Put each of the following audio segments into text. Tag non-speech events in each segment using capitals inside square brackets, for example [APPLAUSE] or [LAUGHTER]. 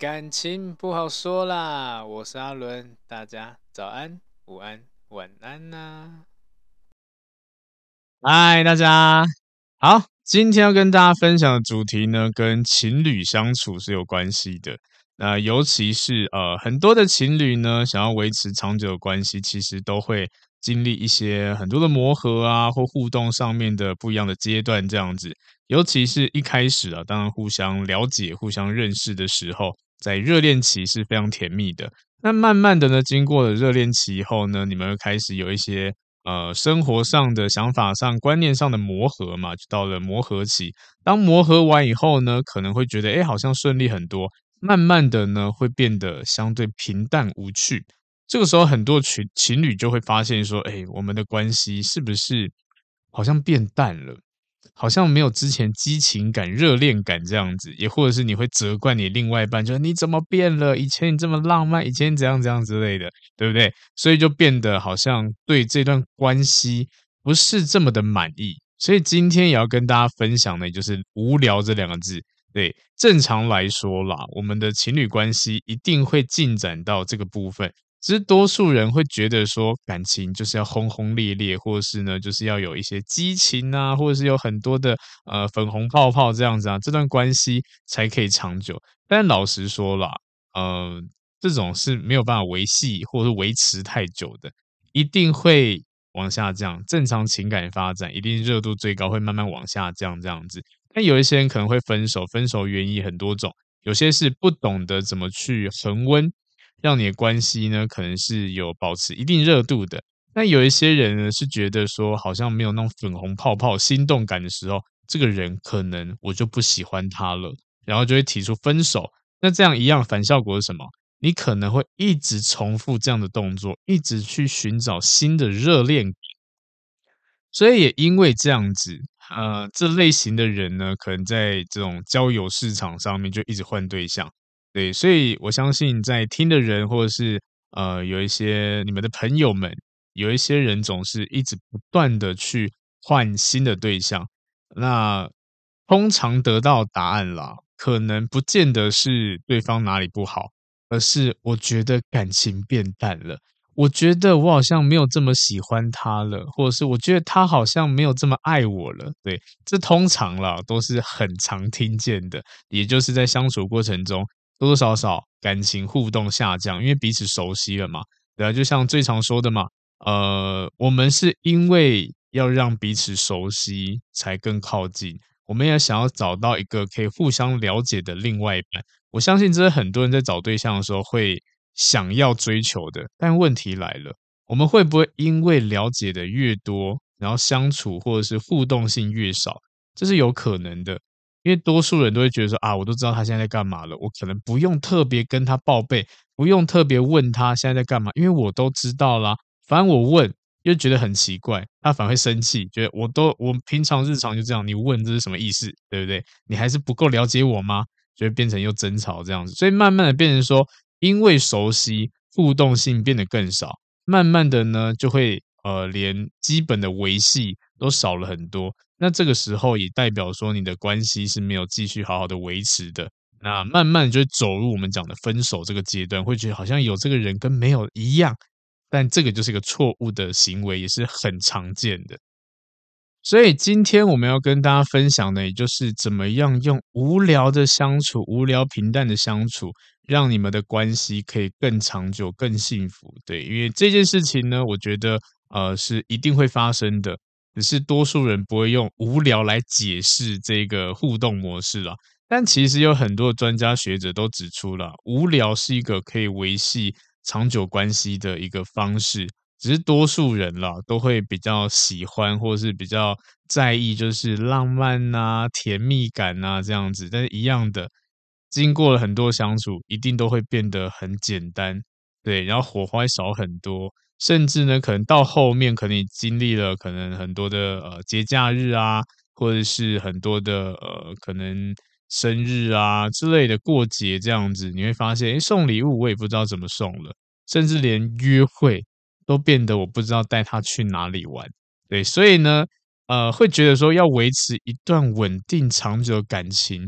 《感情不好说》啦，我是阿伦，大家早安、午安、晚安呐、嗨，大家好，今天要跟大家分享的主题呢，跟情侣相处是有关系的。那尤其是呃，很多的情侣呢，想要维持长久的关系，其实都会经历一些很多的磨合啊，或互动上面的不一样的阶段，这样子。尤其是一开始啊，当然互相了解、互相认识的时候，在热恋期是非常甜蜜的。那慢慢的呢，经过了热恋期以后呢，你们会开始有一些呃生活上的想法上、观念上的磨合嘛，就到了磨合期。当磨合完以后呢，可能会觉得，哎，好像顺利很多。慢慢的呢，会变得相对平淡无趣。这个时候，很多情情侣就会发现说，哎，我们的关系是不是好像变淡了？好像没有之前激情感、热恋感这样子，也或者是你会责怪你另外一半，就是你怎么变了？以前你这么浪漫，以前怎样怎样之类的，对不对？所以就变得好像对这段关系不是这么的满意。所以今天也要跟大家分享的，就是“无聊”这两个字。对，正常来说啦，我们的情侣关系一定会进展到这个部分。其实多数人会觉得说，感情就是要轰轰烈烈，或者是呢，就是要有一些激情啊，或者是有很多的呃粉红泡泡这样子啊，这段关系才可以长久。但老实说啦，呃，这种是没有办法维系或者是维持太久的，一定会往下降。正常情感发展一定热度最高，会慢慢往下降这样子。但有一些人可能会分手，分手原因很多种，有些是不懂得怎么去恒温。让你的关系呢，可能是有保持一定热度的。那有一些人呢，是觉得说好像没有那种粉红泡泡、心动感的时候，这个人可能我就不喜欢他了，然后就会提出分手。那这样一样反效果是什么？你可能会一直重复这样的动作，一直去寻找新的热恋。所以也因为这样子，呃，这类型的人呢，可能在这种交友市场上面就一直换对象。对，所以我相信在听的人，或者是呃，有一些你们的朋友们，有一些人总是一直不断的去换新的对象，那通常得到答案啦，可能不见得是对方哪里不好，而是我觉得感情变淡了，我觉得我好像没有这么喜欢他了，或者是我觉得他好像没有这么爱我了。对，这通常啦都是很常听见的，也就是在相处过程中。多多少少感情互动下降，因为彼此熟悉了嘛，对啊，就像最常说的嘛，呃，我们是因为要让彼此熟悉才更靠近，我们也想要找到一个可以互相了解的另外一半。我相信这是很多人在找对象的时候会想要追求的，但问题来了，我们会不会因为了解的越多，然后相处或者是互动性越少，这是有可能的。因为多数人都会觉得说啊，我都知道他现在在干嘛了，我可能不用特别跟他报备，不用特别问他现在在干嘛，因为我都知道啦。反正我问又觉得很奇怪，他反而会生气，觉得我都我平常日常就这样，你问这是什么意思，对不对？你还是不够了解我吗？就会变成又争吵这样子，所以慢慢的变成说，因为熟悉，互动性变得更少，慢慢的呢，就会呃，连基本的维系都少了很多。那这个时候也代表说你的关系是没有继续好好的维持的，那慢慢就走入我们讲的分手这个阶段，会觉得好像有这个人跟没有一样，但这个就是一个错误的行为，也是很常见的。所以今天我们要跟大家分享的，也就是怎么样用无聊的相处、无聊平淡的相处，让你们的关系可以更长久、更幸福。对，因为这件事情呢，我觉得呃是一定会发生的。只是多数人不会用无聊来解释这个互动模式啦，但其实有很多专家学者都指出了，无聊是一个可以维系长久关系的一个方式。只是多数人啦都会比较喜欢，或是比较在意，就是浪漫啊、甜蜜感啊这样子。但是一样的，经过了很多相处，一定都会变得很简单，对，然后火花少很多。甚至呢，可能到后面，可能你经历了可能很多的呃节假日啊，或者是很多的呃可能生日啊之类的过节这样子，你会发现，诶，送礼物我也不知道怎么送了，甚至连约会都变得我不知道带他去哪里玩。对，所以呢，呃，会觉得说要维持一段稳定长久的感情，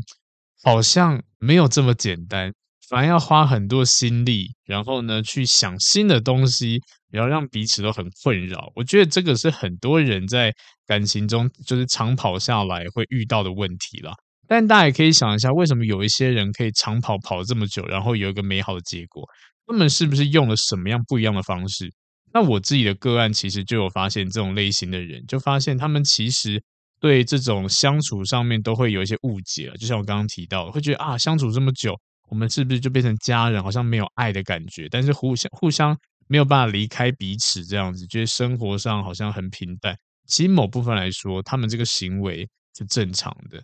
好像没有这么简单，反而要花很多心力，然后呢，去想新的东西，然后让彼此都很困扰。我觉得这个是很多人在感情中就是长跑下来会遇到的问题啦。但大家也可以想一下，为什么有一些人可以长跑跑这么久，然后有一个美好的结果？他们是不是用了什么样不一样的方式？那我自己的个案其实就有发现这种类型的人，就发现他们其实对这种相处上面都会有一些误解了。就像我刚刚提到，会觉得啊，相处这么久，我们是不是就变成家人？好像没有爱的感觉，但是互相互相没有办法离开彼此，这样子，觉得生活上好像很平淡。其实某部分来说，他们这个行为是正常的。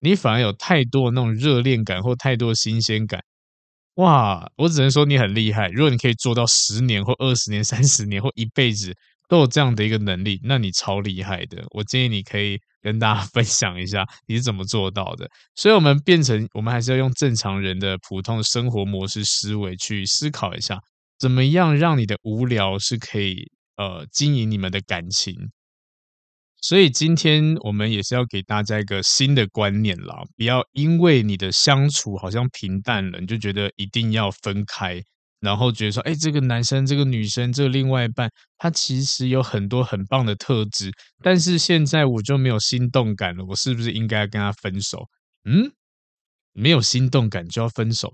你反而有太多那种热恋感或太多新鲜感，哇！我只能说你很厉害。如果你可以做到十年或二十年、三十年或一辈子都有这样的一个能力，那你超厉害的。我建议你可以跟大家 [LAUGHS] 分享一下你是怎么做到的。所以，我们变成我们还是要用正常人的普通生活模式思维去思考一下，怎么样让你的无聊是可以呃经营你们的感情。所以今天我们也是要给大家一个新的观念啦，不要因为你的相处好像平淡了，你就觉得一定要分开，然后觉得说，哎，这个男生、这个女生、这个另外一半，他其实有很多很棒的特质，但是现在我就没有心动感了，我是不是应该跟他分手？嗯，没有心动感就要分手，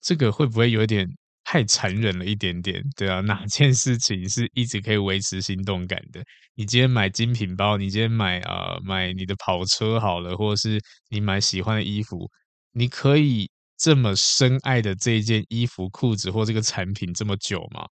这个会不会有点？太残忍了一点点，对啊，哪件事情是一直可以维持心动感的？你今天买精品包，你今天买啊、呃、买你的跑车好了，或者是你买喜欢的衣服，你可以这么深爱的这一件衣服、裤子或这个产品这么久吗？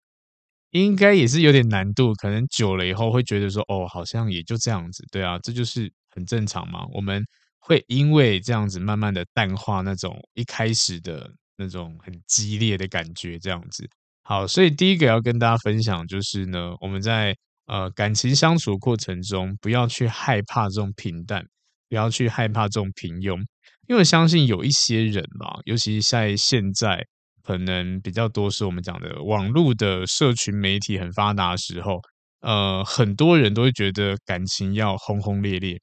应该也是有点难度，可能久了以后会觉得说，哦，好像也就这样子，对啊，这就是很正常嘛。我们会因为这样子慢慢的淡化那种一开始的。那种很激烈的感觉，这样子。好，所以第一个要跟大家分享就是呢，我们在呃感情相处过程中，不要去害怕这种平淡，不要去害怕这种平庸，因为相信有一些人嘛，尤其在现在可能比较多是我们讲的网络的社群媒体很发达的时候，呃，很多人都会觉得感情要轰轰烈烈。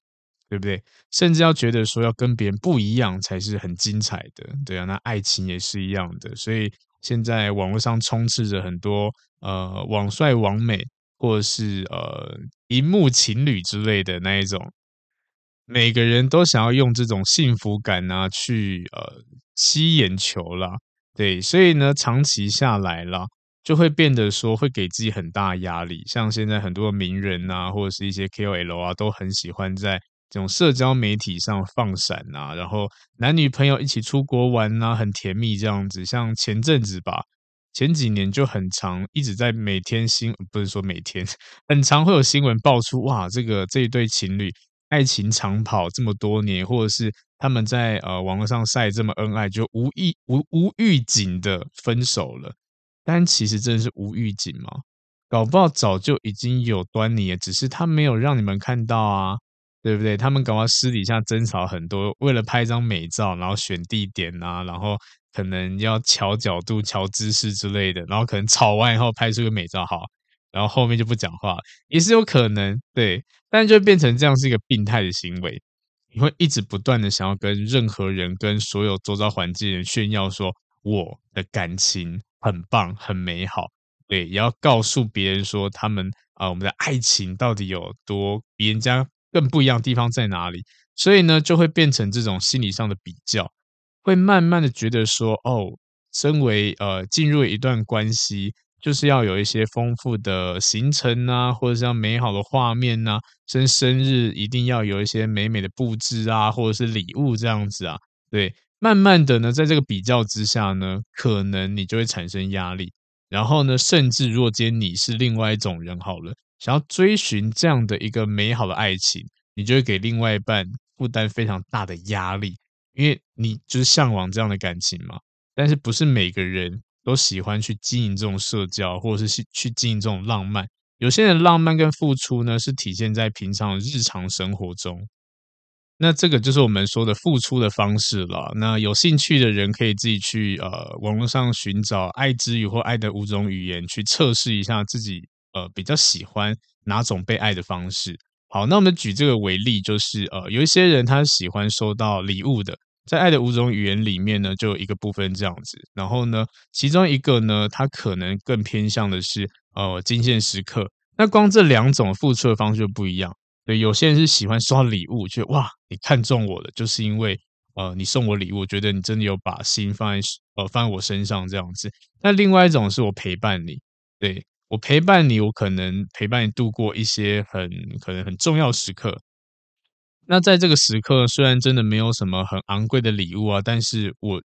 对不对？甚至要觉得说要跟别人不一样才是很精彩的，对啊。那爱情也是一样的，所以现在网络上充斥着很多呃网帅网美，或者是呃荧幕情侣之类的那一种，每个人都想要用这种幸福感啊去呃吸眼球啦，对，所以呢，长期下来啦，就会变得说会给自己很大压力。像现在很多名人啊，或者是一些 KOL 啊，都很喜欢在这种社交媒体上放闪啊，然后男女朋友一起出国玩啊，很甜蜜这样子。像前阵子吧，前几年就很常一直在每天新，不是说每天，很常会有新闻爆出，哇，这个这一对情侣爱情长跑这么多年，或者是他们在呃网络上晒这么恩爱，就无意无无预警的分手了。但其实真的是无预警吗？搞不好早就已经有端倪了，只是他没有让你们看到啊。对不对？他们搞到私底下争吵很多，为了拍一张美照，然后选地点啊，然后可能要调角度、调姿势之类的，然后可能吵完以后拍出个美照，好，然后后面就不讲话，也是有可能，对，但就变成这样是一个病态的行为，你会一直不断的想要跟任何人、跟所有周遭环境人炫耀说我的感情很棒、很美好，对，也要告诉别人说他们啊、我们的爱情到底有多比人家。更不一样的地方在哪里？所以呢，就会变成这种心理上的比较，会慢慢的觉得说，哦，身为呃进入一段关系，就是要有一些丰富的行程啊，或者像美好的画面啊，生生日一定要有一些美美的布置啊，或者是礼物这样子啊。对，慢慢的呢，在这个比较之下呢，可能你就会产生压力，然后呢，甚至若今天你是另外一种人好了。想要追寻这样的一个美好的爱情，你就会给另外一半负担非常大的压力，因为你就是向往这样的感情嘛。但是不是每个人都喜欢去经营这种社交，或者是去去经营这种浪漫。有些人浪漫跟付出呢，是体现在平常日常生活中。那这个就是我们说的付出的方式了。那有兴趣的人可以自己去呃网络上寻找“爱之语”或“爱的五种语言”，去测试一下自己。呃，比较喜欢哪种被爱的方式？好，那我们举这个为例，就是呃，有一些人他喜欢收到礼物的，在爱的五种语言里面呢，就有一个部分这样子。然后呢，其中一个呢，他可能更偏向的是呃金钱时刻。那光这两种付出的方式就不一样。对，有些人是喜欢收到礼物，觉得哇，你看中我了，就是因为呃你送我礼物，我觉得你真的有把心放在呃放在我身上这样子。那另外一种是我陪伴你，对，我陪伴你，我可能陪伴你度过一些很可能很重要时刻。那在这个时刻，虽然真的没有什么很昂贵的礼物啊，但是我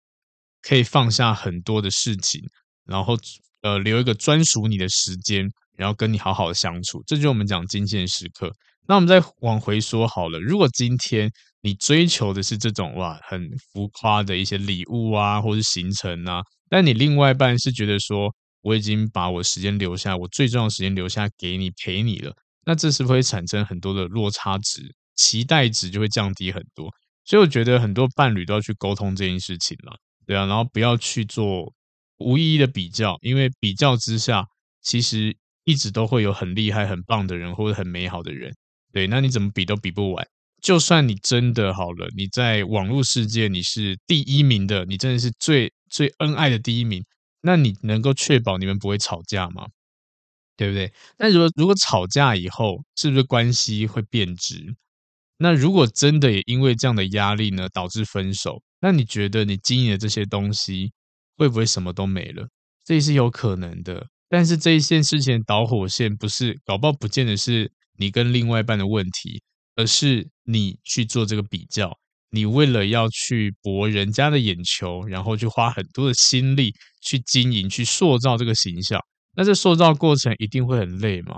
可以放下很多的事情，然后呃留一个专属你的时间，然后跟你好好的相处，这就是我们讲金钱时刻。那我们再往回说好了，如果今天你追求的是这种哇很浮夸的一些礼物啊，或是行程啊，但你另外一半是觉得说我已经把我时间留下，我最重要的时间留下给你陪你了，那这是不会产生很多的落差值？期待值就会降低很多，所以我觉得很多伴侣都要去沟通这件事情了，对啊，然后不要去做无意义的比较，因为比较之下，其实一直都会有很厉害、很棒的人或者很美好的人，对，那你怎么比都比不完。就算你真的好了，你在网络世界你是第一名的，你真的是最最恩爱的第一名，那你能够确保你们不会吵架吗？对不对？那如果如果吵架以后，是不是关系会变质？那如果真的也因为这样的压力呢，导致分手，那你觉得你经营的这些东西会不会什么都没了？这也是有可能的。但是这一件事情的导火线不是，搞不好不见得是你跟另外一半的问题，而是你去做这个比较，你为了要去博人家的眼球，然后去花很多的心力去经营、去塑造这个形象。那这塑造过程一定会很累吗？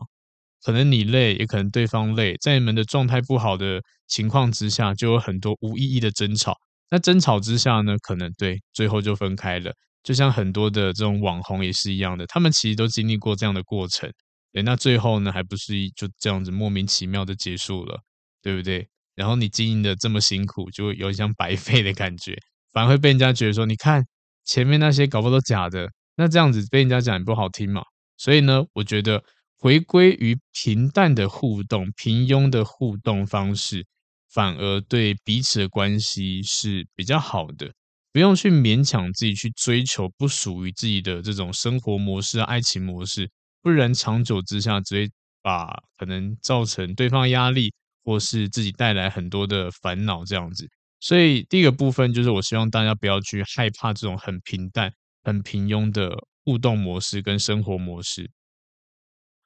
可能你累，也可能对方累，在你们的状态不好的情况之下，就有很多无意义的争吵。那争吵之下呢，可能对最后就分开了。就像很多的这种网红也是一样的，他们其实都经历过这样的过程。对，那最后呢，还不是就这样子莫名其妙的结束了，对不对？然后你经营的这么辛苦，就有点像白费的感觉，反而会被人家觉得说，你看前面那些搞不好都假的，那这样子被人家讲也不好听嘛。所以呢，我觉得。回归于平淡的互动、平庸的互动方式，反而对彼此的关系是比较好的。不用去勉强自己去追求不属于自己的这种生活模式、爱情模式，不然长久之下只会把可能造成对方压力，或是自己带来很多的烦恼这样子。所以第一个部分就是，我希望大家不要去害怕这种很平淡、很平庸的互动模式跟生活模式。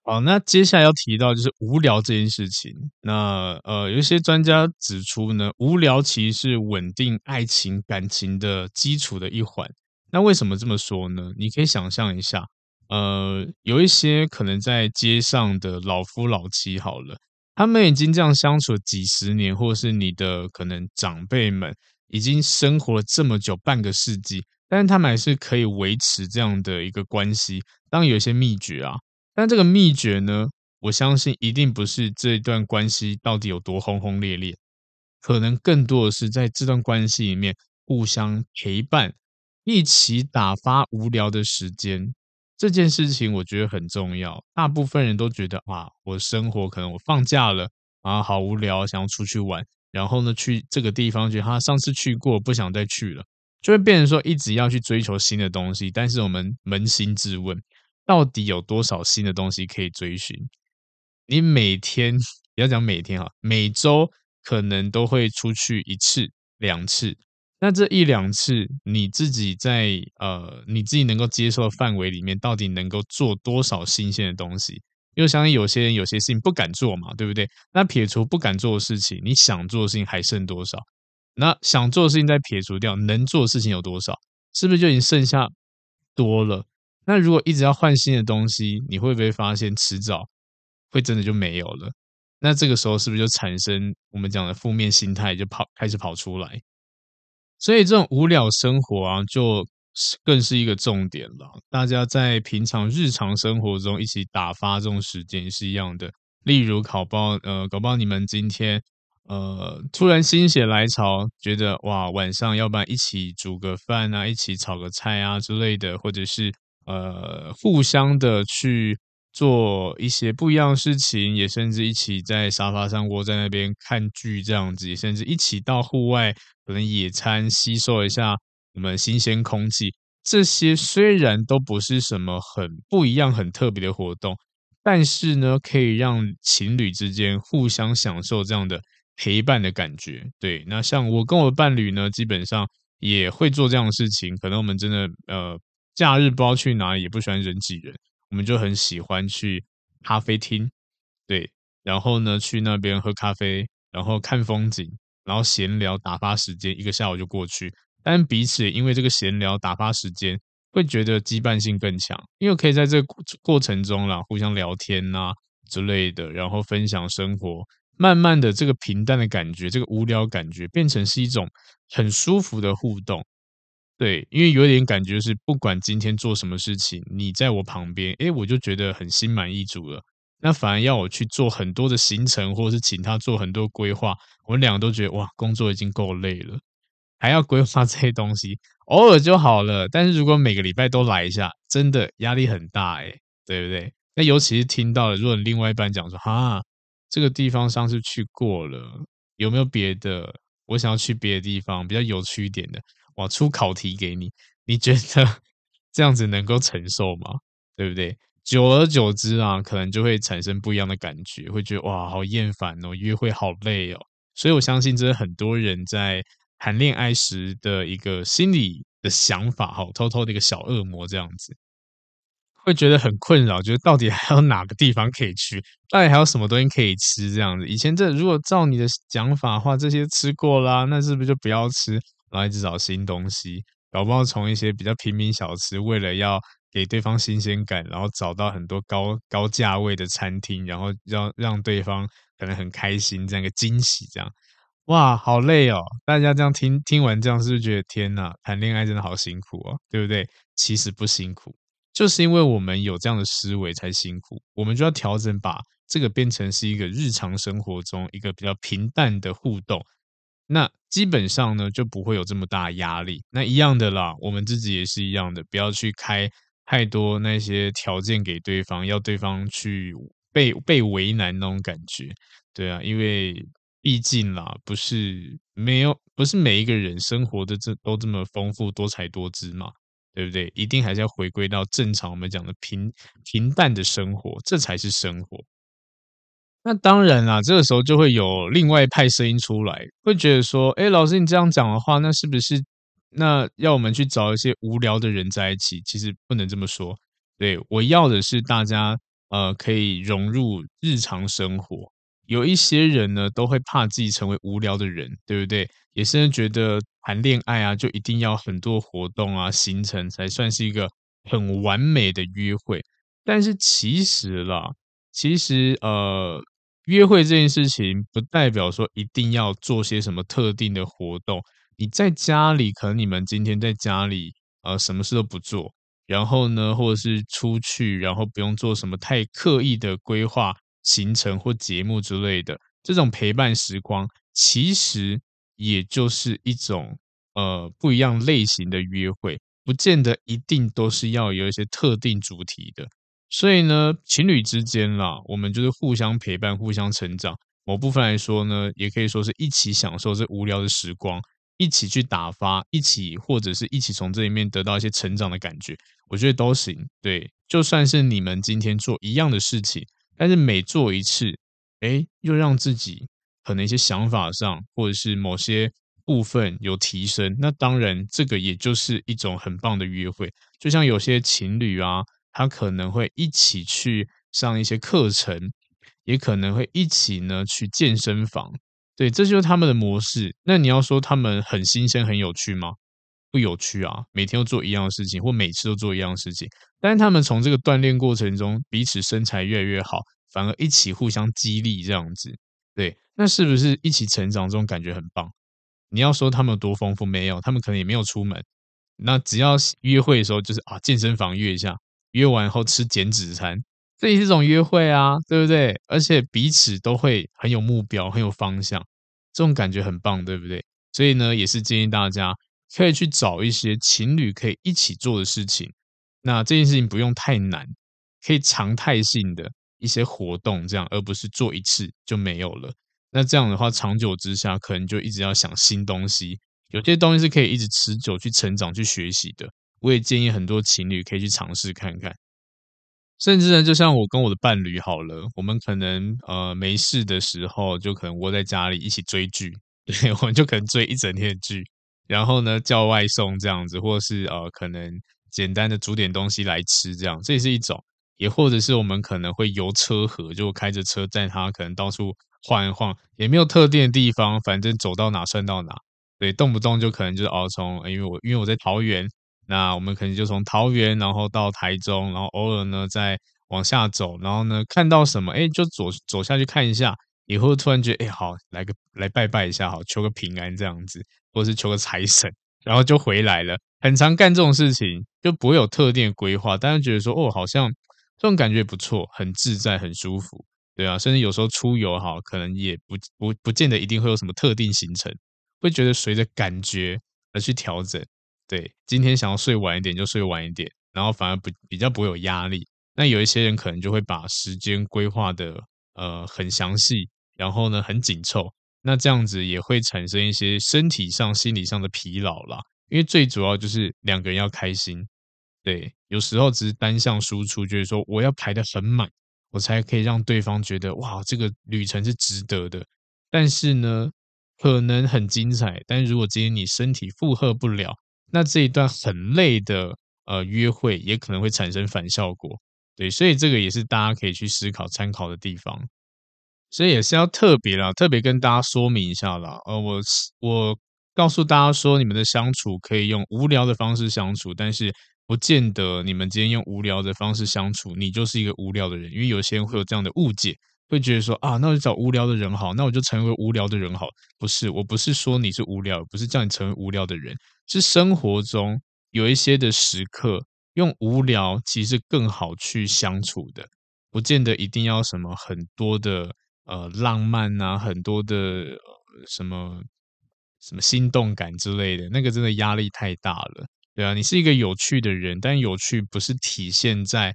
好，那接下来要提到就是无聊这件事情。那呃，有一些专家指出呢，无聊其实是稳定爱情感情的基础的一环。那为什么这么说呢？你可以想象一下，呃，有一些可能在街上的老夫老妻，好了，他们已经这样相处了几十年，或是你的可能长辈们已经生活了这么久，半个世纪，但是他们还是可以维持这样的一个关系。当然有一些秘诀啊。但这个秘诀呢，我相信一定不是这段关系到底有多轰轰烈烈，可能更多的是在这段关系里面互相陪伴，一起打发无聊的时间。这件事情我觉得很重要。大部分人都觉得啊，我生活可能我放假了啊，好无聊，想要出去玩，然后呢，去这个地方觉得他上次去过，不想再去了，就会变成说一直要去追求新的东西。但是我们扪心自问。到底有多少新的东西可以追寻？你每天，不要讲每天哈，每周可能都会出去一次、两次。那这一两次，你自己在呃你自己能够接受的范围里面，到底能够做多少新鲜的东西？因为相信有些人有些事情不敢做嘛，对不对？那撇除不敢做的事情，你想做的事情还剩多少？那想做的事情再撇除掉，能做的事情有多少？是不是就已经剩下多了？那如果一直要换新的东西，你会不会发现迟早会真的就没有了？那这个时候是不是就产生我们讲的负面心态就跑开始跑出来？所以这种无聊生活啊，就更是一个重点了。大家在平常日常生活中一起打发这种时间是一样的。例如考报，呃，搞不好你们今天呃突然心血来潮，觉得哇晚上要不然一起煮个饭啊，一起炒个菜啊之类的，或者是。呃，互相的去做一些不一样的事情，也甚至一起在沙发上窝在那边看剧这样子，也甚至一起到户外可能野餐，吸收一下我们新鲜空气。这些虽然都不是什么很不一样、很特别的活动，但是呢，可以让情侣之间互相享受这样的陪伴的感觉。对，那像我跟我的伴侣呢，基本上也会做这样的事情。可能我们真的呃，假日不知道去哪里，也不喜欢人挤人，我们就很喜欢去咖啡厅，对，然后呢，去那边喝咖啡，然后看风景，然后闲聊打发时间，一个下午就过去。但彼此因为这个闲聊打发时间，会觉得羁绊性更强，因为可以在这个过程中啦，互相聊天呐、啊、之类的，然后分享生活，慢慢的这个平淡的感觉，这个无聊感觉，变成是一种很舒服的互动。对，因为有点感觉是，不管今天做什么事情，你在我旁边，诶，我就觉得很心满意足了。那反而要我去做很多的行程，或者是请他做很多规划，我们两个都觉得哇，工作已经够累了。还要规划 [LAUGHS] 这些东西，偶尔就好了。但是如果每个礼拜都来一下，真的压力很大诶，对不对？那尤其是听到了，如果你另外一半讲说，哈，这个地方上次去过了，有没有别的？我想要去别的地方，比较有趣一点的，我出考题给你，你觉得这样子能够承受吗？对不对？久而久之啊，可能就会产生不一样的感觉，会觉得哇，好厌烦哦，约会好累哦。所以我相信，这是很多人在。谈恋爱时的一个心理的想法，哈，偷偷的一个小恶魔这样子，会觉得很困扰，觉得到底还有哪个地方可以去，到底还有什么东西可以吃这样子。以前这如果照你的讲法的话，这些吃过啦，那是不是就不要吃，然后一直找新东西？搞不好从一些比较平民小吃，为了要给对方新鲜感，然后找到很多高高价位的餐厅，然后让让对方可能很开心，这样一个惊喜这样。哇，好累哦！大家这样听听完，这样是不是觉得天哪，谈恋爱真的好辛苦哦，对不对？其实不辛苦，就是因为我们有这样的思维才辛苦。我们就要调整，把这个变成是一个日常生活中一个比较平淡的互动。那基本上呢，就不会有这么大压力。那一样的啦，我们自己也是一样的，不要去开太多那些条件给对方，要对方去被被为难那种感觉。对啊，因为。毕竟啦，不是没有，不是每一个人生活的这都这么丰富多彩多姿嘛，对不对？一定还是要回归到正常我们讲的平平淡的生活，这才是生活。那当然啦，这个时候就会有另外一派声音出来，会觉得说，哎，老师你这样讲的话，那是不是那要我们去找一些无聊的人在一起？其实不能这么说，对，我要的是大家呃可以融入日常生活。有一些人呢，都会怕自己成为无聊的人，对不对？也是觉得谈恋爱啊，就一定要很多活动啊、行程才算是一个很完美的约会。但是其实啦，其实呃，约会这件事情不代表说一定要做些什么特定的活动。你在家里，可能你们今天在家里呃，什么事都不做，然后呢，或者是出去，然后不用做什么太刻意的规划。行程或节目之类的，这种陪伴时光，其实也就是一种呃不一样类型的约会，不见得一定都是要有一些特定主题的。所以呢，情侣之间啦，我们就是互相陪伴、互相成长。某部分来说呢，也可以说是一起享受这无聊的时光，一起去打发，一起或者是一起从这里面得到一些成长的感觉，我觉得都行。对，就算是你们今天做一样的事情。但是每做一次，诶，又让自己可能一些想法上，或者是某些部分有提升，那当然这个也就是一种很棒的约会。就像有些情侣啊，他可能会一起去上一些课程，也可能会一起呢去健身房，对，这就是他们的模式。那你要说他们很新鲜、很有趣吗？不有趣啊，每天都做一样的事情，或每次都做一样的事情。但是他们从这个锻炼过程中，彼此身材越来越好，反而一起互相激励，这样子，对，那是不是一起成长？这种感觉很棒。你要说他们有多丰富，没有，他们可能也没有出门。那只要约会的时候，就是啊，健身房约一下，约完后吃减脂餐，这也是一种约会啊，对不对？而且彼此都会很有目标，很有方向，这种感觉很棒，对不对？所以呢，也是建议大家。可以去找一些情侣可以一起做的事情，那这件事情不用太难，可以常态性的一些活动，这样而不是做一次就没有了。那这样的话，长久之下，可能就一直要想新东西。有些东西是可以一直持久去成长、去学习的。我也建议很多情侣可以去尝试看看。甚至呢，就像我跟我的伴侣好了，我们可能呃没事的时候，就可能窝在家里一起追剧，[LAUGHS] 对，我们就可能追一整天的剧。然后呢，叫外送这样子，或者是呃可能简单的煮点东西来吃，这样这也是一种。也或者是我们可能会游车河，就开着车载他，可能到处。晃一晃也没有特定的地方，反正走到哪算到哪。对，动不动就可能就是哦，从因为我因为我在桃园，那我们可能就从桃园然后到台中，然后偶尔呢再往下走，然后呢看到什么哎就走走下去看一下，以后突然觉得哎好来个来拜拜一下好，求个平安这样子，或是求个财神，然后就回来了。很常干这种事情，就不会有特定的规划，但是觉得说哦好像这种感觉不错，很自在，很舒服。对啊，甚至有时候出游哈，可能也不不不见得一定会有什么特定行程，会觉得随着感觉而去调整。对，今天想要睡晚一点就睡晚一点，然后反而不比较不会有压力。那有一些人可能就会把时间规划的呃很详细，然后呢很紧凑，那这样子也会产生一些身体上、心理上的疲劳啦。因为最主要就是两个人要开心。对，有时候只是单向输出，就是说我要排的很满。我才可以让对方觉得哇，这个旅程是值得的。但是呢，可能很精彩，但如果今天你身体负荷不了，那这一段很累的呃约会也可能会产生反效果。对，所以这个也是大家可以去思考参考的地方。所以也是要特别啦，特别跟大家说明一下啦。呃，我我告诉大家说，你们的相处可以用无聊的方式相处，但是。不见得你们今天用无聊的方式相处，你就是一个无聊的人。因为有些人会有这样的误解，会觉得说啊，那我就找无聊的人好，那我就成为无聊的人好。不是，我不是说你是无聊，不是叫你成为无聊的人，是生活中有一些的时刻，用无聊其实更好去相处的。不见得一定要什么很多的呃浪漫啊，很多的、什么什么心动感之类的，那个真的压力太大了。对啊，你是一个有趣的人，但有趣不是体现在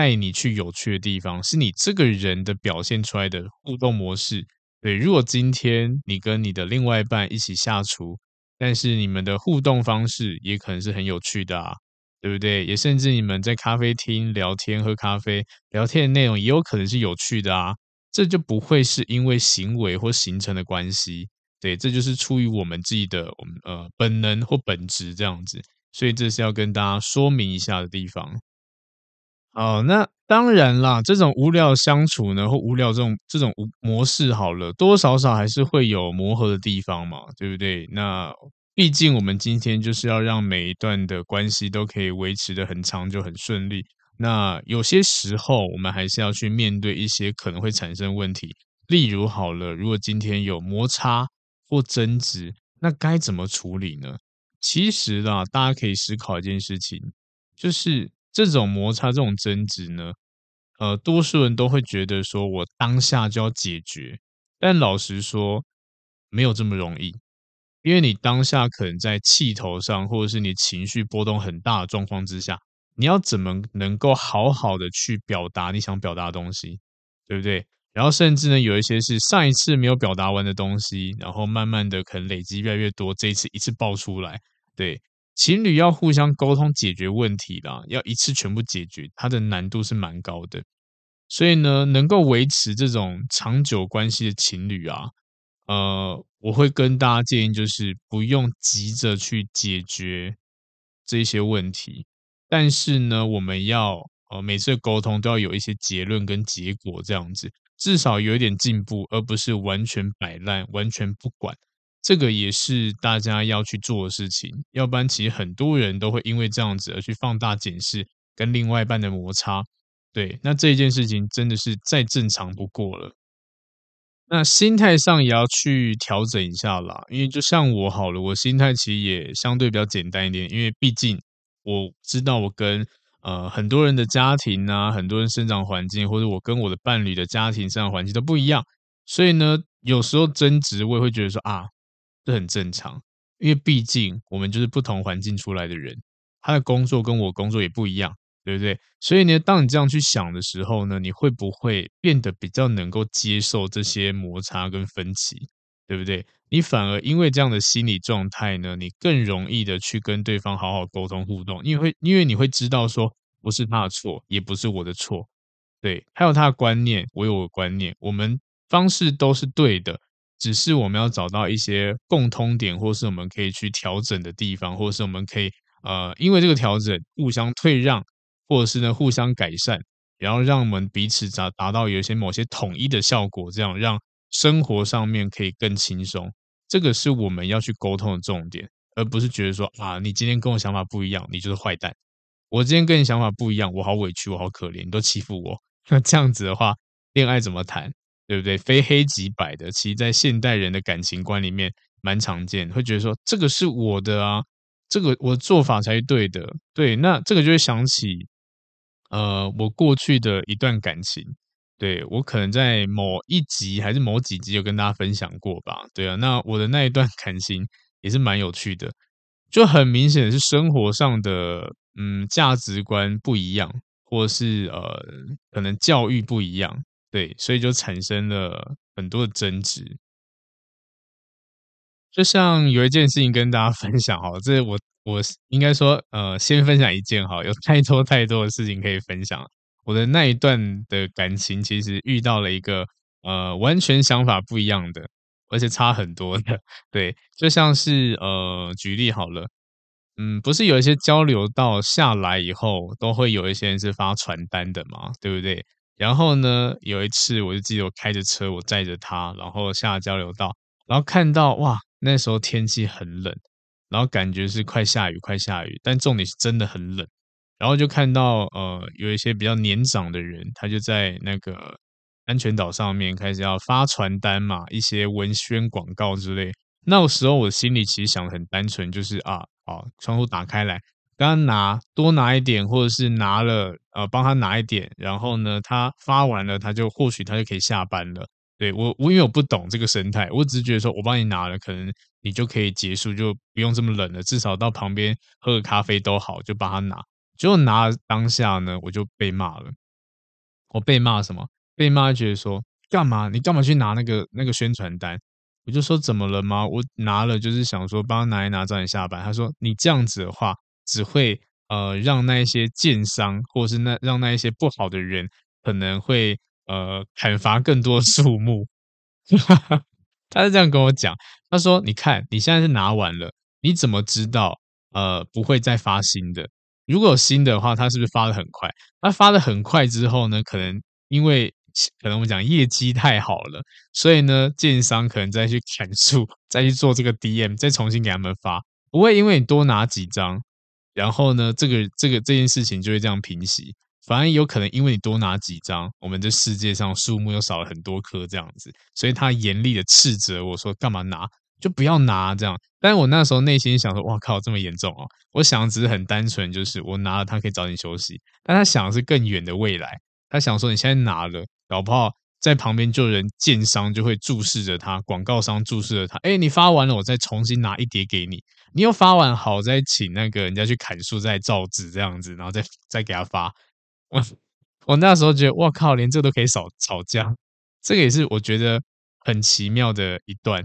带你去有趣的地方，是你这个人的表现出来的互动模式。对，如果今天你跟你的另外一半一起下厨，但是你们的互动方式也可能是很有趣的啊，对不对？也甚至你们在咖啡厅聊天、喝咖啡，聊天的内容也有可能是有趣的啊，这就不会是因为行为或形成的关系。对，这就是出于我们自己的我们呃本能或本质这样子。所以这是要跟大家说明一下的地方。好，那当然啦，这种无聊相处呢，或无聊这种这种模式，好了，多少少还是会有磨合的地方嘛，对不对？那毕竟我们今天就是要让每一段的关系都可以维持得很长久、很顺利。那有些时候，我们还是要去面对一些可能会产生问题。例如，好了，如果今天有摩擦或争执，那该怎么处理呢？其实啦，大家可以思考一件事情，就是这种摩擦、这种争执呢，呃，多数人都会觉得说我当下就要解决，但老实说，没有这么容易，因为你当下可能在气头上，或者是你情绪波动很大的状况之下，你要怎么能够好好的去表达你想表达的东西，对不对？然后甚至呢，有一些是上一次没有表达完的东西，然后慢慢的可能累积越来越多，这一次一次爆出来。对，情侣要互相沟通解决问题啦，要一次全部解决，它的难度是蛮高的。所以呢，能够维持这种长久关系的情侣啊，呃，我会跟大家建议，就是不用急着去解决这些问题，但是呢，我们要呃每次沟通都要有一些结论跟结果，这样子。至少有一点进步，而不是完全摆烂、完全不管。这个也是大家要去做的事情。要不然，其实很多人都会因为这样子而去放大检视跟另外一半的摩擦。对，那这件事情真的是再正常不过了。那心态上也要去调整一下啦。因为就像我好了，我心态其实也相对比较简单一点。因为毕竟我知道我跟呃，很多人的家庭啊，很多人生长环境，或者我跟我的伴侣的家庭生长环境都不一样，所以呢，有时候争执我也会觉得说啊，这很正常，因为毕竟我们就是不同环境出来的人，他的工作跟我工作也不一样，对不对？所以呢，当你这样去想的时候呢，你会不会变得比较能够接受这些摩擦跟分歧，对不对？你反而因为这样的心理状态呢，你更容易的去跟对方好好沟通互动，因为因为你会知道说，不是他的错，也不是我的错，对，还有他的观念，我有我的观念，我们方式都是对的，只是我们要找到一些共通点，或是我们可以去调整的地方，或是我们可以呃，因为这个调整互相退让，或者是呢互相改善，然后让我们彼此达达到有一些某些统一的效果，这样让生活上面可以更轻松。这个是我们要去沟通的重点，而不是觉得说啊，你今天跟我想法不一样，你就是坏蛋。我今天跟你想法不一样，我好委屈，我好可怜，你都欺负我。[LAUGHS] 那这样子的话，恋爱怎么谈？对不对？非黑即白的，其实在现代人的感情观里面蛮常见，会觉得说这个是我的啊，这个我的做法才是对的。对，那这个就会想起，呃，我过去的一段感情。对，我可能在某一集还是某几集有跟大家分享过吧。对啊，那我的那一段感情也是蛮有趣的，就很明显是生活上的嗯价值观不一样，或是呃可能教育不一样，对，所以就产生了很多的争执。就像有一件事情跟大家 [LAUGHS] 分享哈，这我我应该说呃先分享一件哈，有太多太多的事情可以分享。我的那一段的感情，其实遇到了一个呃完全想法不一样的，而且差很多的。对，就像是呃举例好了，嗯，不是有一些交流到下来以后，都会有一些人是发传单的嘛，对不对？然后呢，有一次我就记得我开着车，我载着他，然后下交流道，然后看到哇，那时候天气很冷，然后感觉是快下雨，快下雨，但重点是真的很冷。然后就看到呃有一些比较年长的人，他就在那个安全岛上面开始要发传单嘛，一些文宣广告之类。那个时候我心里其实想的很单纯，就是啊，好，窗户打开来，刚拿多拿一点，或者是拿了呃帮他拿一点，然后呢他发完了，他就或许他就可以下班了。对，我我因为我不懂这个生态，我只是觉得说我帮你拿了，可能你就可以结束，就不用这么冷了，至少到旁边喝个咖啡都好，就帮他拿。结果拿当下呢，我就被骂了。我被骂什么？被骂觉得说干嘛？你干嘛去拿那个那个宣传单？我就说怎么了吗？我拿了就是想说帮他拿一拿，早点下班。他说你这样子的话，只会呃让那一些建商，或是那让那一些不好的人，可能会呃砍伐更多树木。[LAUGHS] 他是这样跟我讲。他说你看你现在是拿完了，你怎么知道呃不会再发新的？如果有新的话，他是不是发的很快？他发的很快之后呢，可能因为可能我们讲业绩太好了，所以呢，建商可能再去砍树，再去做这个 DM，再重新给他们发，不会因为你多拿几张，然后呢，这个这个这件事情就会这样平息。反而有可能因为你多拿几张，我们这世界上树木又少了很多棵这样子，所以他严厉的斥责我说：“干嘛拿？”就不要拿这样，但是我那时候内心想说，哇靠，这么严重哦！我想只是很单纯，就是我拿了它可以早点休息。但他想的是更远的未来，他想说你现在拿了，搞不好在旁边就有人建商就会注视着他，广告商注视着他。哎，你发完了，我再重新拿一叠给你。你又发完好，再请那个人家去砍树，再造纸这样子，然后再再给他发。我我那时候觉得，哇靠，连这都可以吵吵架，这个也是我觉得很奇妙的一段。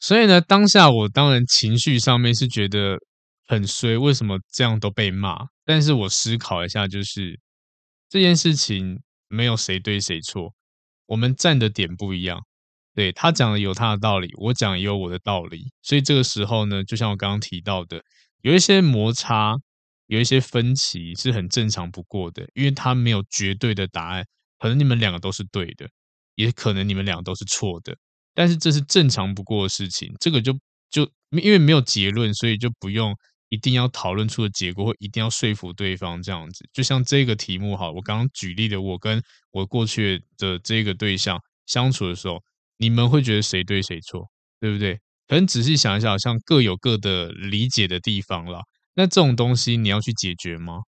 所以呢，当下我当然情绪上面是觉得很衰，为什么这样都被骂？但是我思考一下，就是这件事情没有谁对谁错，我们站的点不一样。对，他讲的有他的道理，我讲也有我的道理。所以这个时候呢，就像我刚刚提到的，有一些摩擦，有一些分歧是很正常不过的，因为他没有绝对的答案，可能你们两个都是对的，也可能你们两个都是错的。但是这是正常不过的事情，这个就就因为没有结论，所以就不用一定要讨论出的结果，或一定要说服对方这样子。就像这个题目哈，我刚刚举例的，我跟我过去的这个对象相处的时候，你们会觉得谁对谁错，对不对？可能仔细想一想，好像各有各的理解的地方啦。那这种东西你要去解决吗？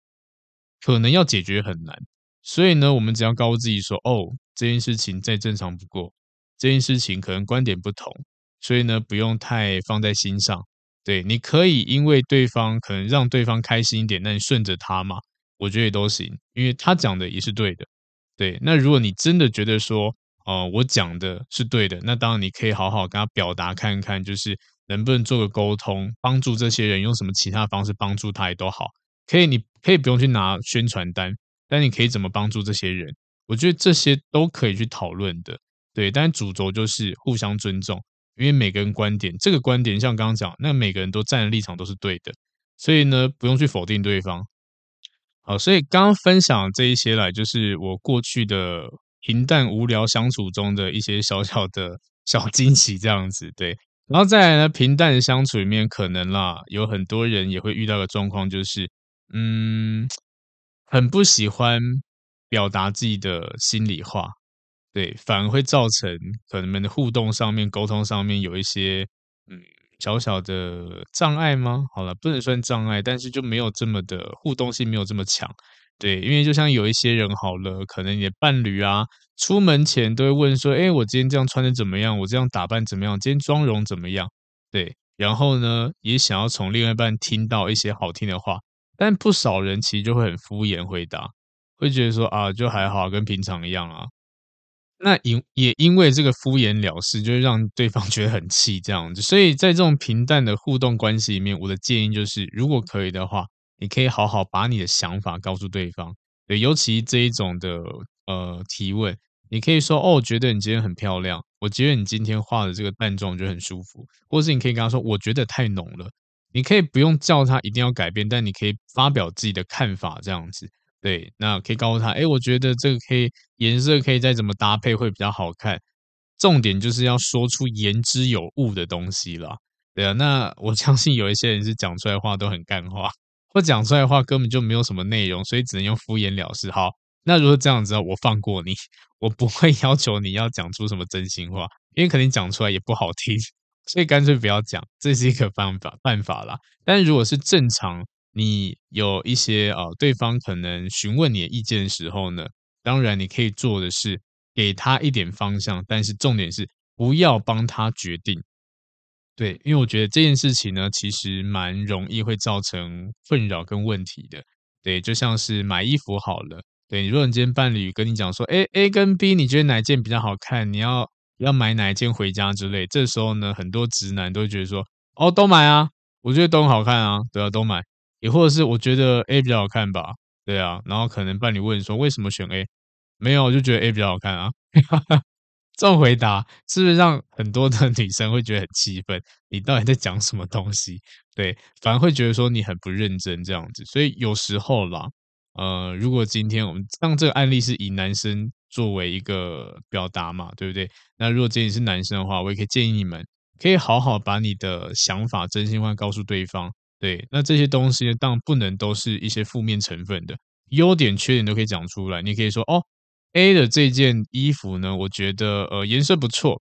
可能要解决很难。所以呢，我们只要告诉自己说，哦，这件事情再正常不过。这件事情可能观点不同，所以呢，不用太放在心上。对，你可以因为对方可能让对方开心一点，那你顺着他嘛。我觉得也都行，因为他讲的也是对的。对，那如果你真的觉得说，哦、呃，我讲的是对的，那当然你可以好好跟他表达看看，就是能不能做个沟通，帮助这些人用什么其他方式帮助他也都好。可以，你可以不用去拿宣传单，但你可以怎么帮助这些人？我觉得这些都可以去讨论的。对，但主轴就是互相尊重，因为每个人观点，这个观点像刚刚讲，那每个人都站的立场都是对的，所以呢，不用去否定对方。好，所以刚刚分享这一些来，就是我过去的平淡无聊相处中的一些小小的小惊喜，这样子。对，然后再来呢，平淡的相处里面，可能啦，有很多人也会遇到的状况，就是嗯，很不喜欢表达自己的心里话。对，反而会造成可能们的互动上面、沟通上面有一些嗯小小的障碍吗？好了，不能算障碍，但是就没有这么的互动性没有这么强。对，因为就像有一些人好了，可能你的伴侣啊，出门前都会问说：“哎，我今天这样穿的怎么样？我这样打扮怎么样？今天妆容怎么样？”对，然后呢，也想要从另外一半听到一些好听的话，但不少人其实就会很敷衍回答，会觉得说：“啊，就还好，跟平常一样啊。”那因也因为这个敷衍了事，就会让对方觉得很气这样子。所以在这种平淡的互动关系里面，我的建议就是，如果可以的话，你可以好好把你的想法告诉对方。对，尤其这一种的呃提问，你可以说：“哦，我觉得你今天很漂亮，我觉得你今天化的这个淡妆就很舒服。”或是你可以跟他说：“我觉得太浓了。”你可以不用叫他一定要改变，但你可以发表自己的看法这样子。对，那可以告诉他，哎，我觉得这个可以颜色可以再怎么搭配会比较好看。重点就是要说出言之有物的东西啦。对啊，那我 [LAUGHS] 相信有一些人是讲出来的话都很干话，或讲出来的话根本就没有什么内容，所以只能用敷衍了事。好，那如果这样子，我放过你，我不会 [LAUGHS] 要求你要讲出什么真心话，因为可能讲出来也不好听，所以干脆不要讲，这是一个方法办法啦。但如果是正常。你有一些啊，对方可能询问你的意见的时候呢，当然你可以做的是给他一点方向，但是重点是不要帮他决定。对，因为我觉得这件事情呢，其实蛮容易会造成困扰跟问题的。对，就像是买衣服好了，对，如果你今天伴侣跟你讲说，哎，A 跟 B，你觉得哪一件比较好看？你要要买哪一件回家之类，这时候呢，很多直男都会觉得说，哦，都买啊，我觉得都很好看啊，对啊，都买。也或者是我觉得 A 比较好看吧，对啊，然后可能伴侣问说为什么选 A，没有，我就觉得 A 比较好看啊。[LAUGHS] 这种回答是不是让很多的女生会觉得很气愤？你到底在讲什么东西？对，反而会觉得说你很不认真这样子。所以有时候啦，呃，如果今天我们让这个案例是以男生作为一个表达嘛，对不对？那如果今天是男生的话，我也可以建议你们可以好好把你的想法真心话告诉对方。对，那这些东西当然不能都是一些负面成分的，优点缺点都可以讲出来。你可以说哦，A 的这件衣服呢，我觉得呃颜色不错，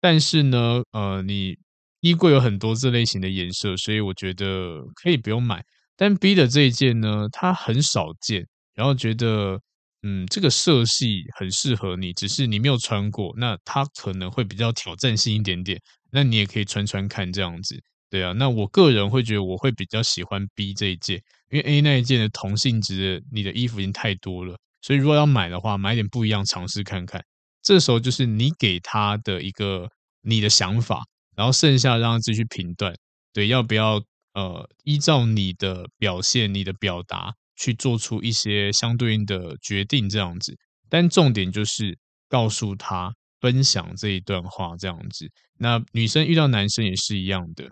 但是呢，呃你衣柜有很多这类型的颜色，所以我觉得可以不用买。但 B 的这一件呢，它很少见，然后觉得嗯这个色系很适合你，只是你没有穿过，那它可能会比较挑战性一点点，那你也可以穿穿看这样子。对啊，那我个人会觉得我会比较喜欢 B 这一件，因为 A 那一件的同性质你的衣服已经太多了，所以如果要买的话，买点不一样尝试看看。这时候就是你给他的一个你的想法，然后剩下让他自己去评断，对，要不要呃依照你的表现、你的表达去做出一些相对应的决定这样子。但重点就是告诉他分享这一段话这样子。那女生遇到男生也是一样的。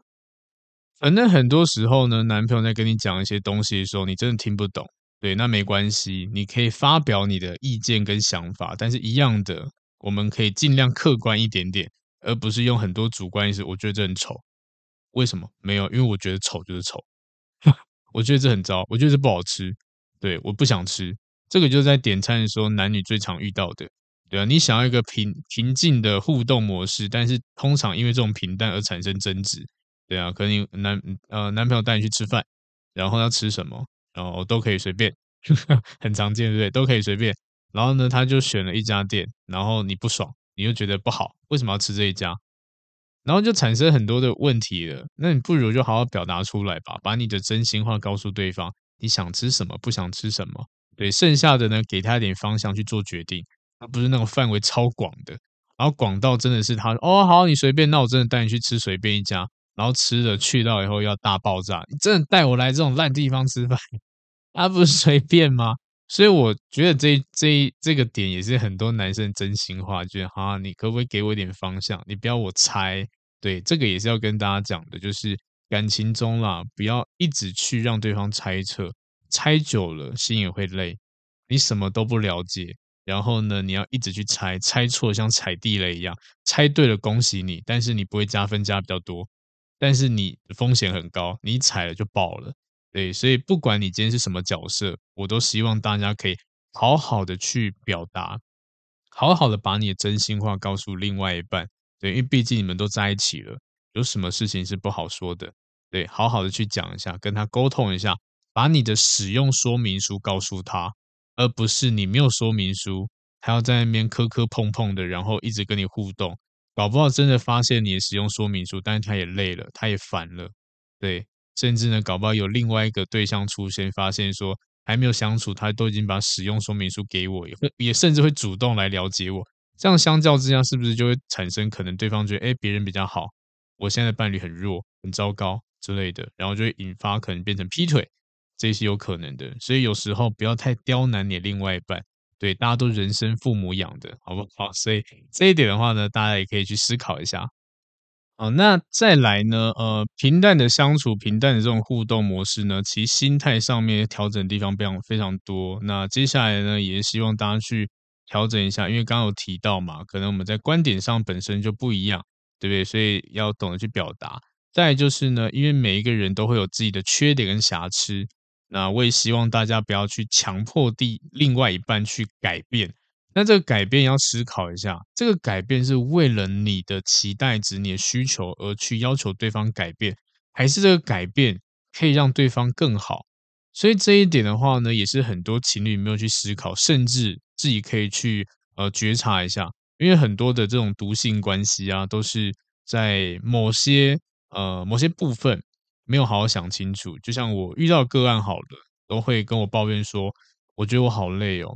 反正很多时候呢，男朋友在跟你讲一些东西的时候，你真的听不懂。对，那没关系，你可以发表你的意见跟想法，但是一样的，我们可以尽量客观一点点，而不是用很多主观意识。我觉得这很丑，为什么？没有，因为我觉得丑就是丑。[LAUGHS] 我觉得这很糟，我觉得这不好吃。对，我不想吃。这个就是在点餐的时候，男女最常遇到的。对啊，你想要一个平平静的互动模式，但是通常因为这种平淡而产生争执。对啊，可能你男呃男朋友带你去吃饭，然后要吃什么，然后都可以随便，[LAUGHS] 很常见，对不对？都可以随便。然后呢，他就选了一家店，然后你不爽，你就觉得不好，为什么要吃这一家？然后就产生很多的问题了。那你不如就好好表达出来吧，把你的真心话告诉对方。你想吃什么，不想吃什么。对，剩下的呢，给他一点方向去做决定，而不是那种范围超广的，然后广到真的是他哦，好，你随便，那我真的带你去吃随便一家，然后吃了去到以后要大爆炸，你真的带我来这种烂地方吃饭，啊，不是随便吗？所以我觉得这这这个点也是很多男生真心话，觉得哈，你可不可以给我一点方向？你不要我猜，对，这个也是要跟大家讲的，就是感情中啦，不要一直去让对方猜测。猜久了，心也会累。你什么都不了解，然后呢，你要一直去猜，猜错像踩地雷一样，猜对了恭喜你，但是你不会加分加比较多，但是你风险很高，你踩了就爆了。对，所以不管你今天是什么角色，我都希望大家可以好好的去表达，好好的把你的真心话告诉另外一半。对，因为毕竟你们都在一起了，有什么事情是不好说的？对，好好的去讲一下，跟他沟通一下。把你的使用说明书告诉他，而不是你没有说明书，还要在那边磕磕碰碰的，然后一直跟你互动，搞不好真的发现你的使用说明书，但是他也累了，他也烦了，对，甚至呢，搞不好有另外一个对象出现，发现说还没有相处，他都已经把使用说明书给我，也会也甚至会主动来了解我，这样相较之下，是不是就会产生可能对方觉得，哎，别人比较好，我现在的伴侣很弱，很糟糕之类的，然后就会引发可能变成劈腿。这是有可能的，所以有时候不要太刁难你另外一半。对，大家都人生父母养的，好不好？[LAUGHS] 所以这一点的话呢，大家也可以去思考一下。好，那再来呢？呃，平淡的相处，平淡的这种互动模式呢，其实心态上面调整的地方非常非常多。那接下来呢，也希望大家去调整一下，因为刚刚有提到嘛，可能我们在观点上本身就不一样，对不对？所以要懂得去表达。再来就是呢，因为每一个人都会有自己的缺点跟瑕疵。那我也希望大家不要去强迫地另外一半去改变。那这个改变要思考一下，这个改变是为了你的期待值、你的需求而去要求对方改变，还是这个改变可以让对方更好？所以这一点的话呢，也是很多情侣没有去思考，甚至自己可以去呃觉察一下，因为很多的这种毒性关系啊，都是在某些呃某些部分。没有好好想清楚，就像我遇到个案好了，都会跟我抱怨说，我觉得我好累哦，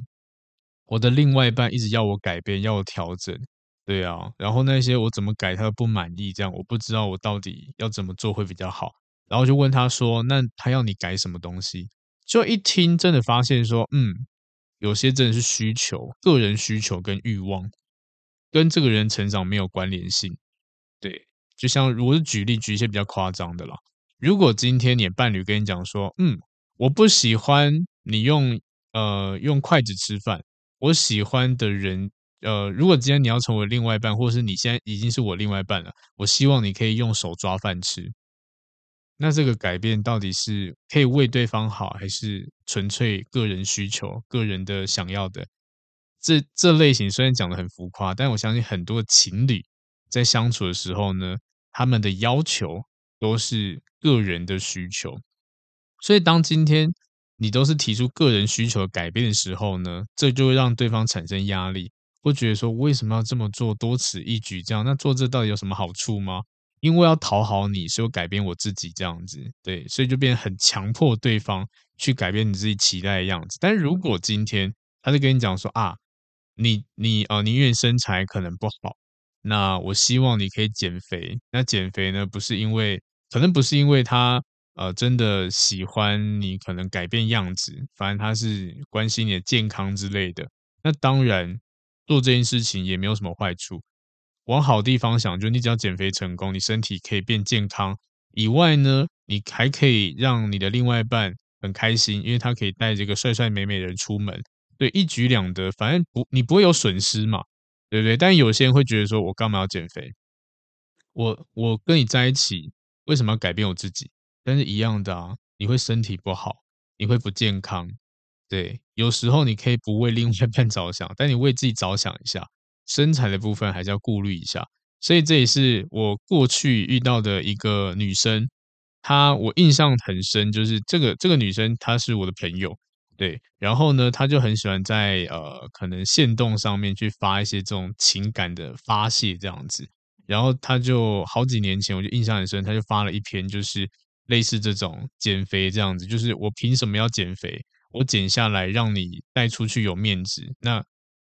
我的另外一半一直要我改变，要我调整，对啊，然后那些我怎么改他都不满意，这样我不知道我到底要怎么做会比较好，然后就问他说，那他要你改什么东西？就一听真的发现说，嗯，有些真的是需求，个人需求跟欲望，跟这个人成长没有关联性，对，就像如果是举例举一些比较夸张的啦。如果今天你的伴侣跟你讲说，嗯，我不喜欢你用呃用筷子吃饭，我喜欢的人，呃，如果今天你要成为另外一半，或者是你现在已经是我另外一半了，我希望你可以用手抓饭吃。那这个改变到底是可以为对方好，还是纯粹个人需求、个人的想要的？这这类型虽然讲得很浮夸，但我相信很多情侣在相处的时候呢，他们的要求。都是个人的需求，所以当今天你都是提出个人需求改变的时候呢，这就会让对方产生压力，会觉得说为什么要这么做，多此一举这样，那做这到底有什么好处吗？因为要讨好你，所以我改变我自己这样子，对，所以就变得很强迫对方去改变你自己期待的样子。但如果今天他就跟你讲说啊，你你啊，宁愿身材可能不好，那我希望你可以减肥。那减肥呢，不是因为可能不是因为他呃真的喜欢你，可能改变样子，反正他是关心你的健康之类的。那当然做这件事情也没有什么坏处。往好地方想，就你只要减肥成功，你身体可以变健康以外呢，你还可以让你的另外一半很开心，因为他可以带这个帅帅美美的人出门，对，一举两得，反正不你不会有损失嘛，对不对？但有些人会觉得说，我干嘛要减肥？我我跟你在一起。为什么要改变我自己？但是一样的啊，你会身体不好，你会不健康。对，有时候你可以不为另外一半着想，但你为自己着想一下，身材的部分还是要顾虑一下。所以这也是我过去遇到的一个女生，她我印象很深，就是这个这个女生她是我的朋友，对，然后呢，她就很喜欢在呃可能线动上面去发一些这种情感的发泄这样子。然后他就好几年前，我就印象很深，他就发了一篇，就是类似这种减肥这样子，就是我凭什么要减肥？我减下来让你带出去有面子，那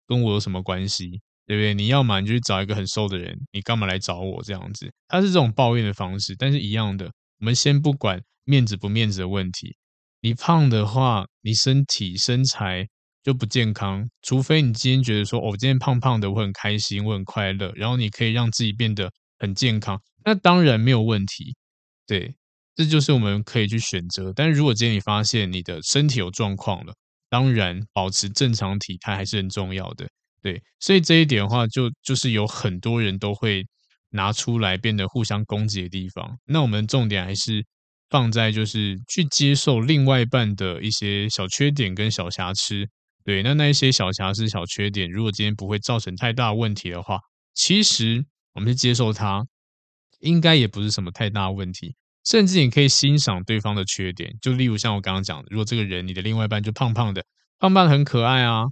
跟我有什么关系？对不对？你要嘛你就去找一个很瘦的人，你干嘛来找我这样子？他是这种抱怨的方式，但是一样的，我们先不管面子不面子的问题。你胖的话，你身体身材就不健康。除非你今天觉得说，哦，今天胖胖的，我很开心，我很快乐，然后你可以让自己变得很健康，那当然没有问题。对，这就是我们可以去选择。但是如果今天你发现你的身体有状况了，当然保持正常体态还是很重要的。对，所以这一点的话，就就是有很多人都会拿出来变得互相攻击的地方。那我们重点还是。放在就是去接受另外一半的一些小缺点跟小瑕疵，对，那那一些小瑕疵、小缺点，如果今天不会造成太大问题的话，其实我们去接受它，应该也不是什么太大问题。甚至你可以欣赏对方的缺点，就例如像我刚刚讲的，如果这个人你的另外一半就胖胖的，胖胖的很可爱啊，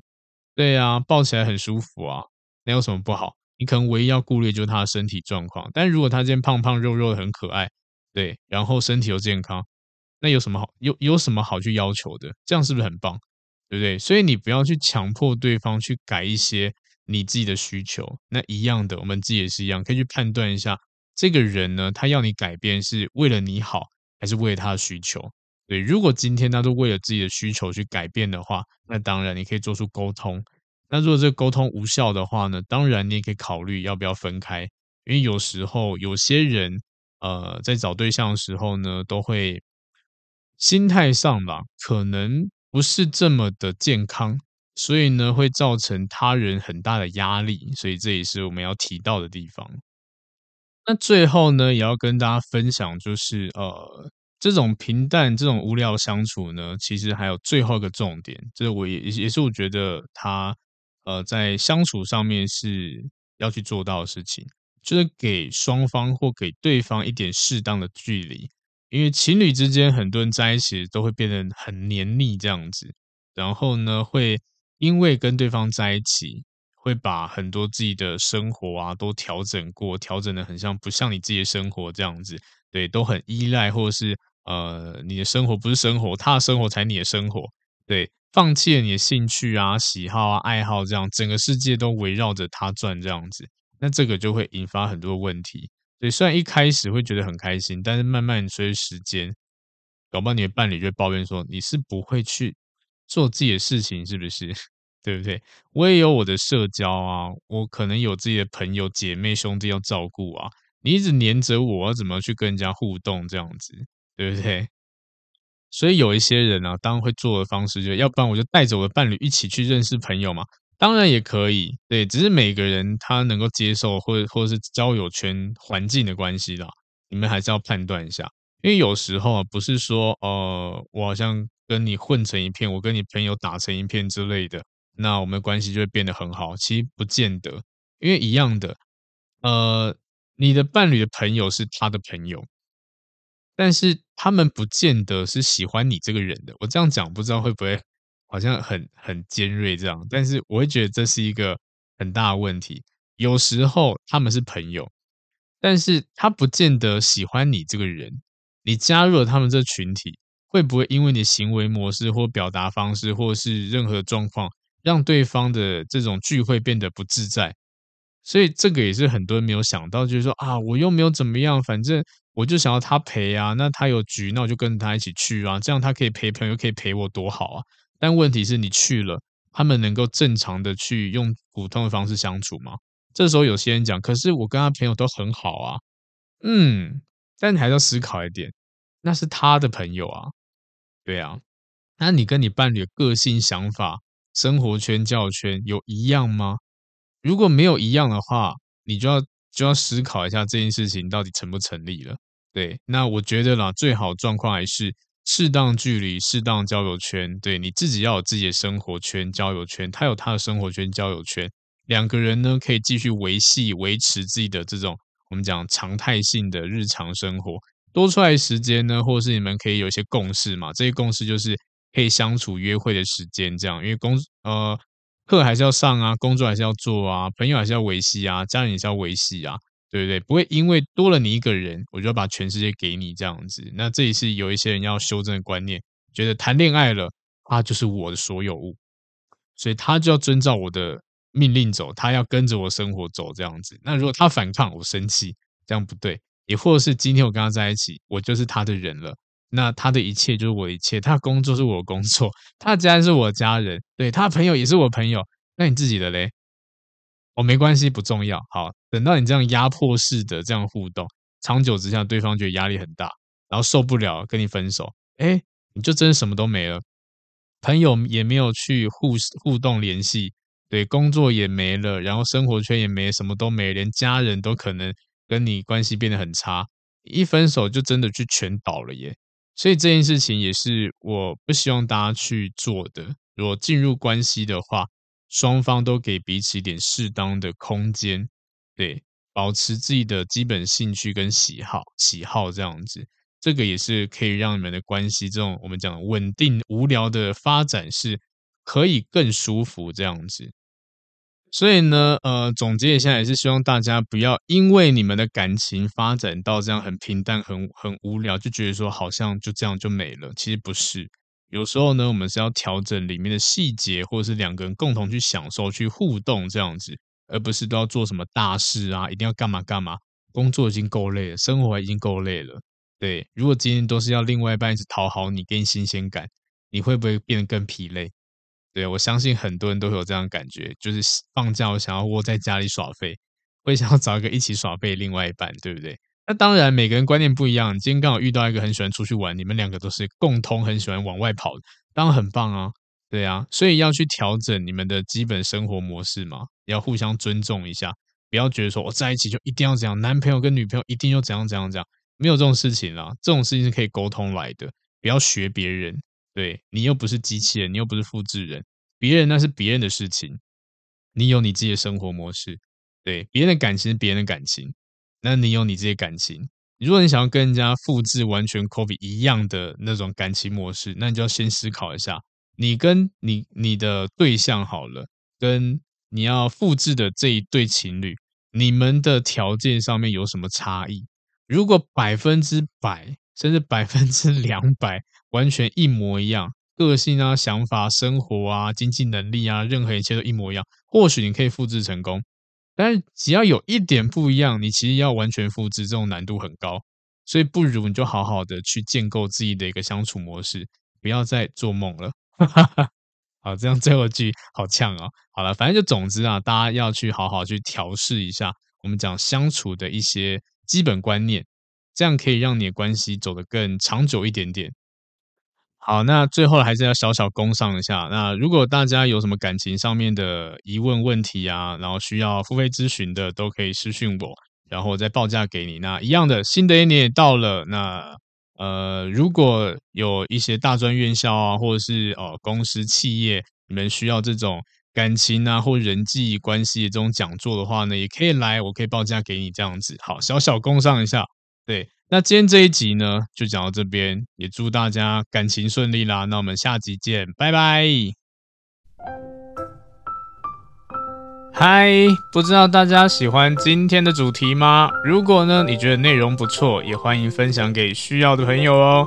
对啊，抱起来很舒服啊，那有什么不好？你可能唯一要顾虑就是他的身体状况，但如果他今天胖胖肉肉的很可爱。对，然后身体又健康，那有什么好有有什么好去要求的？这样是不是很棒？对不对？所以你不要去强迫对方去改一些你自己的需求。那一样的，我们自己也是一样，可以去判断一下这个人呢，他要你改变是为了你好，还是为了他的需求？对，如果今天他都为了自己的需求去改变的话，那当然你可以做出沟通。那如果这个沟通无效的话呢，当然你也可以考虑要不要分开，因为有时候有些人。呃，在找对象的时候呢，都会心态上吧，可能不是这么的健康，所以呢，会造成他人很大的压力，所以这也是我们要提到的地方。那最后呢，也要跟大家分享，就是呃，这种平淡、这种无聊相处呢，其实还有最后一个重点，这我也也是我觉得他呃在相处上面是要去做到的事情。就是给双方或给对方一点适当的距离，因为情侣之间很多人在一起都会变得很黏腻这样子，然后呢，会因为跟对方在一起，会把很多自己的生活啊都调整过，调整的很像不像你自己的生活这样子，对，都很依赖，或者是呃，你的生活不是生活，他的生活才你的生活，对，放弃了你的兴趣啊、喜好啊、爱好这样，整个世界都围绕着他转这样子。那这个就会引发很多问题，所以虽然一开始会觉得很开心，但是慢慢随着时间，搞不好你的伴侣就会抱怨说，你是不会去做自己的事情，是不是？[LAUGHS] 对不对？我也有我的社交啊，我可能有自己的朋友、姐妹、兄弟要照顾啊，你一直黏着我，要怎么去跟人家互动这样子，对不对？所以有一些人啊，当然会做的方式，就要不然我就带着我的伴侣一起去认识朋友嘛。当然也可以，对，只是每个人他能够接受或者或者是交友圈环境的关系啦，你们还是要判断一下，因为有时候，不是说呃，我好像跟你混成一片，我跟你朋友打成一片之类的，那我们的关系就会变得很好，其实不见得，因为一样的，呃，你的伴侣的朋友是他的朋友，但是他们不见得是喜欢你这个人的，我这样讲不知道会不会。好像很很尖锐这样，但是我会觉得这是一个很大的问题。有时候他们是朋友，但是他不见得喜欢你这个人。你加入了他们这群体，会不会因为你行为模式或表达方式，或是任何状况，让对方的这种聚会变得不自在？所以这个也是很多人没有想到，就是说啊，我又没有怎么样，反正我就想要他陪啊。那他有局，那我就跟他一起去啊。这样他可以陪朋友，可以陪我，多好啊！但问题是你去了，他们能够正常的去用普通的方式相处吗？这时候有些人讲，可是我跟他朋友都很好啊，嗯，但你还要思考一点，那是他的朋友啊，对啊，那你跟你伴侣的个性、想法、生活圈、交友圈有一样吗？如果没有一样的话，你就要就要思考一下这件事情到底成不成立了。对，那我觉得啦，最好状况还是。适当距离，适当交友圈，对，你自己要有自己的生活圈、交友圈，他有他的生活圈、交友圈，两个人呢可以继续维系、维持自己的这种我们讲常态性的日常生活。多出来时间呢，或是你们可以有一些共识嘛？这些共识就是可以相处、约会的时间，这样，因为工呃课还是要上啊，工作还是要做啊，朋友还是要维系啊，家人也是要维系啊，对不对？不会因为多了你一个人，我就要把全世界给你这样子。那这也是有一些人要修正的观念，觉得谈恋爱了，他就是我的所有物，所以他就要遵照我的命令走，他要跟着我生活走这样子。那如果他反抗，我生气，这样不对。也或是今天我跟他在一起，我就是他的人了。那他的一切就是我一切，他的工作是我的工作，他的家人是我的家人，对，他朋友也是我朋友。那你自己的嘞？哦，没关系，不重要。好，等到你这样压迫式的这样互动，长久之下，对方觉得压力很大，然后受不了，跟你分手，哎，你就真什么都没了，朋友也没有去互互动联系，对，工作也没了，然后生活圈也没，什么都没，连家人都可能跟你关系变得很差，一分手就真的去全倒了耶。所以这件事情也是我不希望大家去做的。如果进入关系的话，双方都给彼此一点适当的空间，对，保持自己的基本兴趣跟喜好，喜好这样子，这个也是可以让你们的关系这种我们讲稳定无聊的发展是可以更舒服这样子。所以呢，呃，总结一下，也是希望大家不要因为你们的感情发展到这样很平淡、很很无聊，就觉得说好像就这样就没了。其实不是，有时候呢，我们是要调整里面的细节，或者是两个人共同去享受、去互动这样子，而不是都要做什么大事啊，一定要干嘛干嘛。工作已经够累了，生活已经够累了。对，如果今天都是要另外一半一直讨好你，给你新鲜感，你会不会变得更疲累？对，我相信很多人都会有这样感觉，就是放假我想要窝在家里耍废，会想要找一个一起耍废的另外一半，对不对？那当然，每个人观念不一样。今天刚好遇到一个很喜欢出去玩，你们两个都是共通很喜欢往外跑，当然很棒啊，对啊，所以要去调整你们的基本生活模式嘛，要互相尊重一下，不要觉得说我在一起就一定要怎样，男朋友跟女朋友一定要怎样怎样怎样，没有这种事情啦，这种事情是可以沟通来的，不要学别人。对，你又不是机器人，你又不是复制人，别人那是别人的事情，你有你自己的生活模式。对，别人的感情是别人的感情，那你有你自己的感情。如果你想要跟人家复制完全 copy 一样的那种感情模式，那你就要先思考一下，你跟你你的对象好了，跟你要复制的这一对情侣，你们的条件上面有什么差异？如果百分之百，甚至百分之两百。完全一模一样，个性啊、想法、生活啊、经济能力啊，任何一切都一模一样。或许你可以复制成功，但是只要有一点不一样，你其实要完全复制，这种难度很高。所以不如你就好好的去建构自己的一个相处模式，不要再做梦了。哈哈哈好，这样最后一句好呛啊！好了，反正就总之啊，大家要去好好去调试一下我们讲相处的一些基本观念，这样可以让你的关系走得更长久一点点。好，那最后还是要小小工上一下。那如果大家有什么感情上面的疑问问题啊，然后需要付费咨询的，都可以私讯我，然后我再报价给你。那一样的，新的一年也到了，那呃，如果有一些大专院校啊，或者是呃公司企业，你们需要这种感情啊或人际关系这种讲座的话呢，也可以来，我可以报价给你这样子。好，小小工上一下，对。那今天这一集呢，就讲到这边，也祝大家感情顺利啦。那我们下集见，拜拜。嗨，不知道大家喜欢今天的主题吗？如果呢，你觉得内容不错，也欢迎分享给需要的朋友哦。